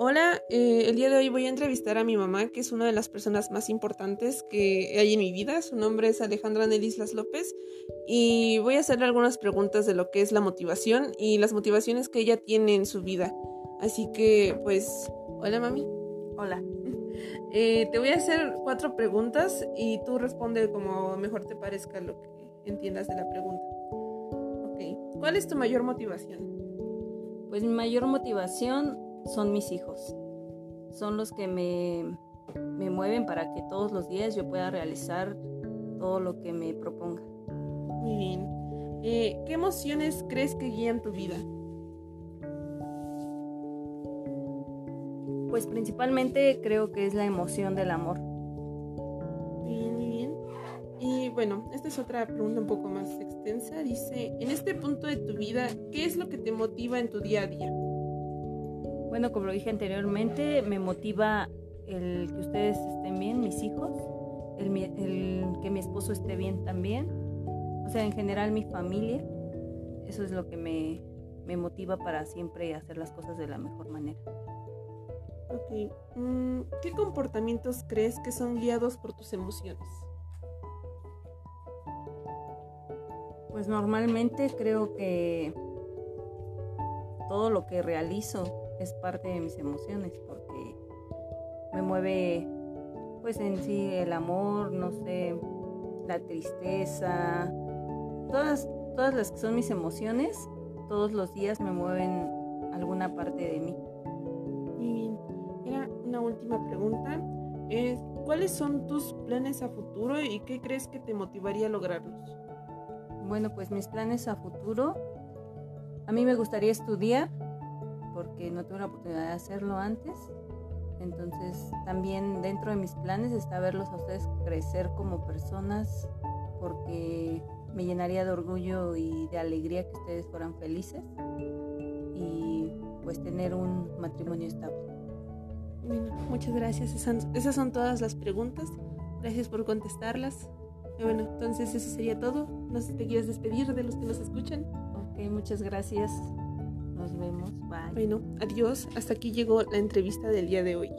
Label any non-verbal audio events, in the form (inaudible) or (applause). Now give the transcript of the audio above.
Hola, eh, el día de hoy voy a entrevistar a mi mamá, que es una de las personas más importantes que hay en mi vida. Su nombre es Alejandra Nelislas López y voy a hacerle algunas preguntas de lo que es la motivación y las motivaciones que ella tiene en su vida. Así que, pues, hola mami. Hola. (laughs) Eh, te voy a hacer cuatro preguntas y tú responde como mejor te parezca lo que entiendas de la pregunta. Ok, ¿cuál es tu mayor motivación? Pues mi mayor motivación son mis hijos. Son los que me, me mueven para que todos los días yo pueda realizar todo lo que me proponga. Muy bien. Eh, ¿Qué emociones crees que guían tu vida? Pues principalmente creo que es la emoción del amor. Bien, muy bien. Y bueno, esta es otra pregunta un poco más extensa. Dice, en este punto de tu vida, ¿qué es lo que te motiva en tu día a día? Bueno, como lo dije anteriormente, me motiva el que ustedes estén bien, mis hijos, el, que mi esposo esté bien también, o sea, en general mi familia. Eso es lo que me, me motiva para siempre hacer las cosas de la mejor manera. Ok. Mm, ¿Qué comportamientos crees que son guiados por tus emociones? Pues normalmente creo que todo lo que realizo es parte de mis emociones porque me mueve pues en sí el amor, no sé, la tristeza, todas, todas las que son mis emociones, todos los días me mueven alguna parte de mí. Y era una última pregunta. Es, ¿Cuáles son tus planes a futuro y qué crees que te motivaría a lograrlos? Bueno, pues mis planes a futuro, a mí me gustaría estudiar porque no tuve la oportunidad de hacerlo antes. Entonces también dentro de mis planes está verlos a ustedes crecer como personas porque me llenaría de orgullo y de alegría que ustedes fueran felices y pues tener un matrimonio estable. Bueno, muchas gracias. Esas, son todas las preguntas. Gracias por contestarlas. bueno, entonces eso sería todo. No sé si te quieres despedir de los que nos escuchan. Ok, muchas gracias. Nos vemos. Bye. Bueno, adiós. Hasta aquí llegó la entrevista del día de hoy.